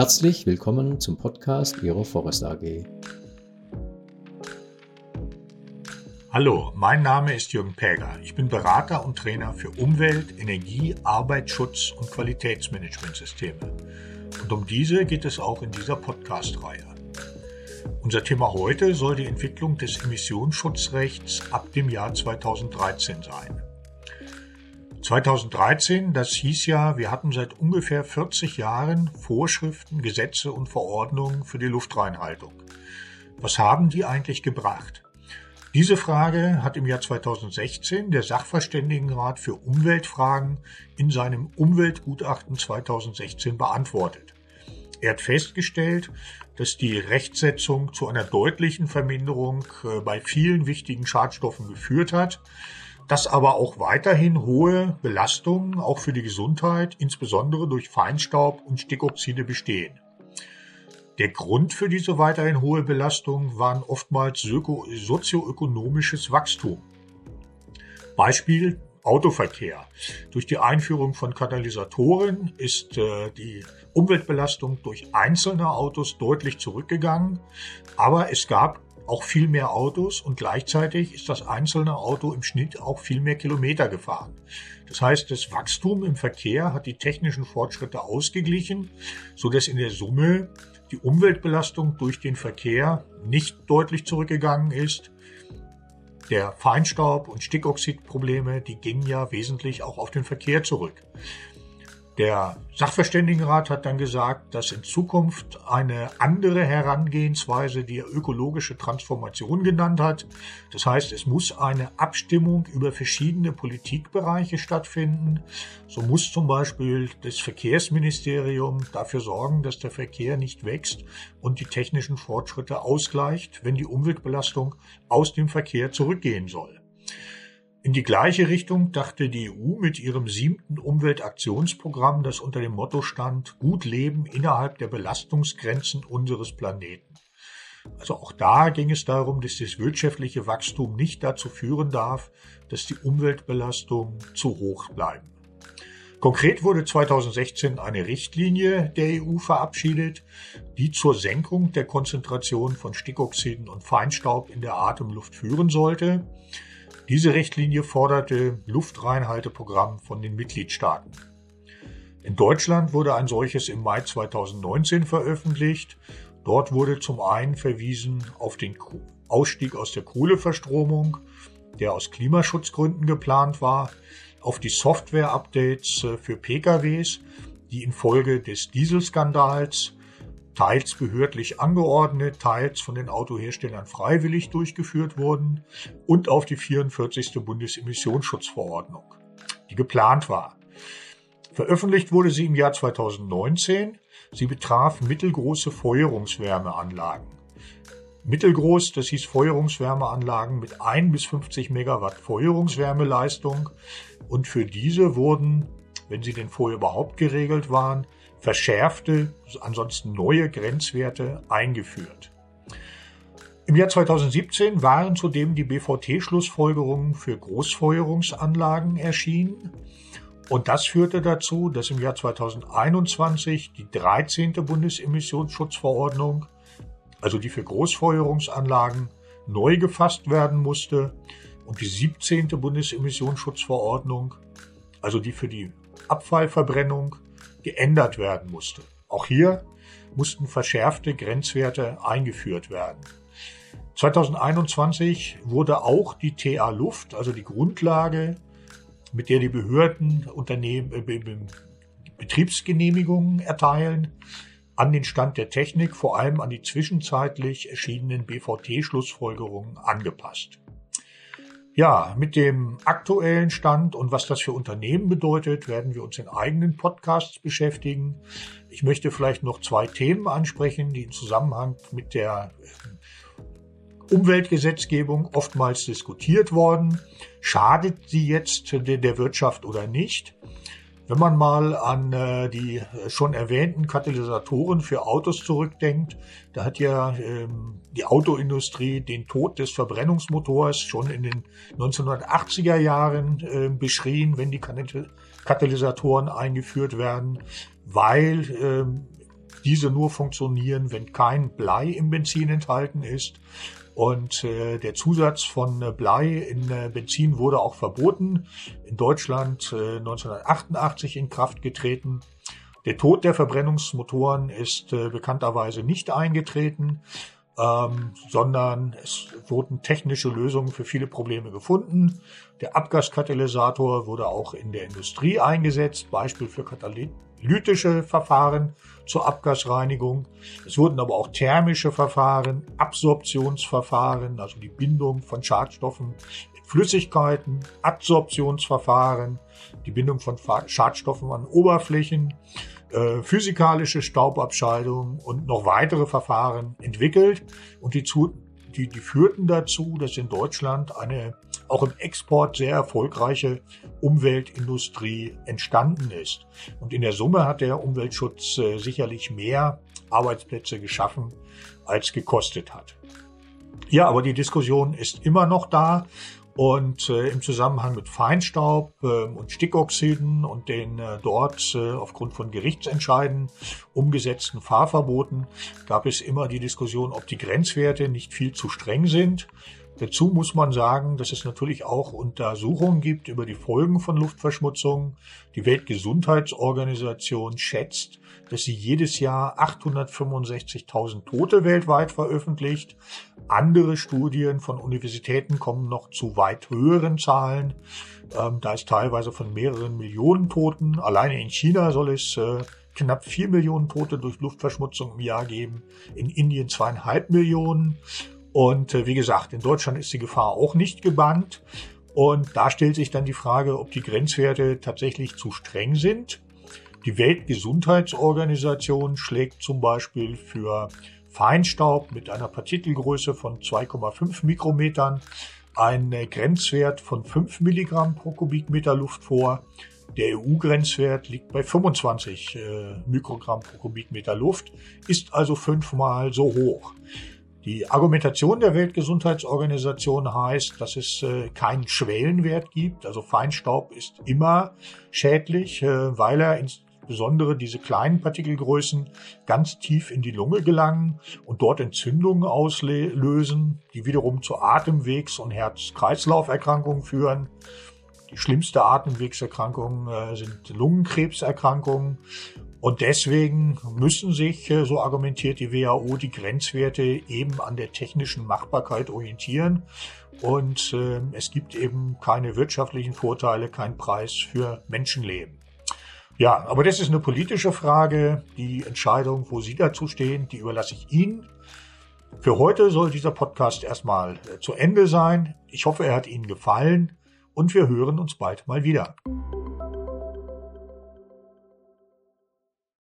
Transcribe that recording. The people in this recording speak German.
Herzlich willkommen zum Podcast Ihrer Forest AG. Hallo, mein Name ist Jürgen Päger. Ich bin Berater und Trainer für Umwelt, Energie, Arbeitsschutz und Qualitätsmanagementsysteme. Und um diese geht es auch in dieser Podcast-Reihe. Unser Thema heute soll die Entwicklung des Emissionsschutzrechts ab dem Jahr 2013 sein. 2013, das hieß ja, wir hatten seit ungefähr 40 Jahren Vorschriften, Gesetze und Verordnungen für die Luftreinhaltung. Was haben die eigentlich gebracht? Diese Frage hat im Jahr 2016 der Sachverständigenrat für Umweltfragen in seinem Umweltgutachten 2016 beantwortet. Er hat festgestellt, dass die Rechtsetzung zu einer deutlichen Verminderung äh, bei vielen wichtigen Schadstoffen geführt hat, dass aber auch weiterhin hohe Belastungen auch für die Gesundheit, insbesondere durch Feinstaub und Stickoxide bestehen. Der Grund für diese weiterhin hohe Belastung waren oftmals sozioökonomisches Wachstum. Beispiel Autoverkehr. Durch die Einführung von Katalysatoren ist äh, die Umweltbelastung durch einzelne Autos deutlich zurückgegangen, aber es gab auch viel mehr Autos und gleichzeitig ist das einzelne Auto im Schnitt auch viel mehr Kilometer gefahren. Das heißt, das Wachstum im Verkehr hat die technischen Fortschritte ausgeglichen, so dass in der Summe die Umweltbelastung durch den Verkehr nicht deutlich zurückgegangen ist. Der Feinstaub- und Stickoxidprobleme, die gingen ja wesentlich auch auf den Verkehr zurück. Der Sachverständigenrat hat dann gesagt, dass in Zukunft eine andere Herangehensweise die ökologische Transformation genannt hat. Das heißt, es muss eine Abstimmung über verschiedene Politikbereiche stattfinden. So muss zum Beispiel das Verkehrsministerium dafür sorgen, dass der Verkehr nicht wächst und die technischen Fortschritte ausgleicht, wenn die Umweltbelastung aus dem Verkehr zurückgehen soll. In die gleiche Richtung dachte die EU mit ihrem siebten Umweltaktionsprogramm, das unter dem Motto stand, gut leben innerhalb der Belastungsgrenzen unseres Planeten. Also auch da ging es darum, dass das wirtschaftliche Wachstum nicht dazu führen darf, dass die Umweltbelastungen zu hoch bleiben. Konkret wurde 2016 eine Richtlinie der EU verabschiedet, die zur Senkung der Konzentration von Stickoxiden und Feinstaub in der Atemluft führen sollte. Diese Richtlinie forderte Luftreinhalteprogramm von den Mitgliedstaaten. In Deutschland wurde ein solches im Mai 2019 veröffentlicht. Dort wurde zum einen verwiesen auf den Ausstieg aus der Kohleverstromung, der aus Klimaschutzgründen geplant war, auf die Software-Updates äh, für PKWs, die infolge des Dieselskandals teils behördlich angeordnet, teils von den Autoherstellern freiwillig durchgeführt wurden und auf die 44. Bundesemissionsschutzverordnung, die geplant war. Veröffentlicht wurde sie im Jahr 2019. Sie betraf mittelgroße Feuerungswärmeanlagen. Mittelgroß, das hieß Feuerungswärmeanlagen mit 1 bis 50 Megawatt Feuerungswärmeleistung. Und für diese wurden, wenn sie denn vorher überhaupt geregelt waren, verschärfte, ansonsten neue Grenzwerte eingeführt. Im Jahr 2017 waren zudem die BVT-Schlussfolgerungen für Großfeuerungsanlagen erschienen. Und das führte dazu, dass im Jahr 2021 die 13. Bundesemissionsschutzverordnung, also die für Großfeuerungsanlagen, neu gefasst werden musste und die 17. Bundesemissionsschutzverordnung, also die für die Abfallverbrennung, geändert werden musste. Auch hier mussten verschärfte Grenzwerte eingeführt werden. 2021 wurde auch die TA Luft, also die Grundlage, mit der die Behörden Unternehmen, äh, Betriebsgenehmigungen erteilen, an den Stand der Technik, vor allem an die zwischenzeitlich erschienenen BVT-Schlussfolgerungen angepasst. Ja, mit dem aktuellen Stand und was das für Unternehmen bedeutet, werden wir uns in eigenen Podcasts beschäftigen. Ich möchte vielleicht noch zwei Themen ansprechen, die im Zusammenhang mit der äh, Umweltgesetzgebung oftmals diskutiert worden. Schadet sie jetzt der Wirtschaft oder nicht? Wenn man mal an äh, die schon erwähnten Katalysatoren für Autos zurückdenkt, da hat ja ähm, die Autoindustrie den Tod des Verbrennungsmotors schon in den 1980er Jahren äh, beschrien, wenn die Katalysatoren eingeführt werden, weil ähm, diese nur funktionieren, wenn kein Blei im Benzin enthalten ist. Und äh, der Zusatz von äh, Blei in äh, Benzin wurde auch verboten. In Deutschland äh, 1988 in Kraft getreten. Der Tod der Verbrennungsmotoren ist äh, bekannterweise nicht eingetreten ähm, sondern es wurden technische Lösungen für viele Probleme gefunden. Der Abgaskatalysator wurde auch in der Industrie eingesetzt, Beispiel für katalytische Verfahren zur Abgasreinigung. Es wurden aber auch thermische Verfahren, Absorptionsverfahren, also die Bindung von Schadstoffen in Flüssigkeiten, Adsorptionsverfahren, die Bindung von Schadstoffen an Oberflächen, äh, physikalische Staubabscheidung und noch weitere Verfahren entwickelt und die, zu, die, die führten dazu, dass in Deutschland eine auch im Export sehr erfolgreiche Umweltindustrie entstanden ist. Und in der Summe hat der Umweltschutz äh, sicherlich mehr Arbeitsplätze geschaffen, als gekostet hat. Ja, aber die Diskussion ist immer noch da und äh, im Zusammenhang mit Feinstaub äh, und Stickoxiden und den äh, dort äh, aufgrund von Gerichtsentscheiden umgesetzten Fahrverboten gab es immer die Diskussion, ob die Grenzwerte nicht viel zu streng sind. Dazu muss man sagen, dass es natürlich auch Untersuchungen gibt über die Folgen von Luftverschmutzung. Die Weltgesundheitsorganisation schätzt, dass sie jedes Jahr 865.000 Tote weltweit veröffentlicht. Andere Studien von Universitäten kommen noch zu weit höheren Zahlen. Ähm, da ist teilweise von mehreren Millionen Toten. Alleine in China soll es äh, knapp vier Millionen Tote durch Luftverschmutzung im Jahr geben. In Indien zweieinhalb Millionen. Und äh, wie gesagt, in Deutschland ist die Gefahr auch nicht gebannt. Und da stellt sich dann die Frage, ob die Grenzwerte tatsächlich zu streng sind. Die Weltgesundheitsorganisation schlägt zum Beispiel für Feinstaub mit einer Partikelgröße von 2,5 Mikrometern einen Grenzwert von 5 Milligramm pro Kubikmeter Luft vor. Der EU-Grenzwert liegt bei 25 äh, Mikrogramm pro Kubikmeter Luft, ist also fünfmal so hoch. Die Argumentation der Weltgesundheitsorganisation heißt, dass es äh, keinen Schwellenwert gibt. Also Feinstaub ist immer schädlich, äh, weil er insbesondere diese kleinen Partikelgrößen ganz tief in die Lunge gelangen und dort Entzündungen auslösen, die wiederum zu Atemwegs- und Herz-Kreislauf-Erkrankungen führen. Die schlimmste Atemwegserkrankung äh, sind Lungenkrebserkrankungen und deswegen müssen sich, äh, so argumentiert die WHO, die Grenzwerte eben an der technischen Machbarkeit orientieren. Und äh, es gibt eben keine wirtschaftlichen Vorteile, kein Preis für Menschenleben. Ja, aber das ist eine politische Frage. Die Entscheidung, wo Sie dazu stehen, die überlasse ich Ihnen. Für heute soll dieser Podcast erstmal äh, zu Ende sein. Ich hoffe, er hat Ihnen gefallen und wir hören uns bald mal wieder.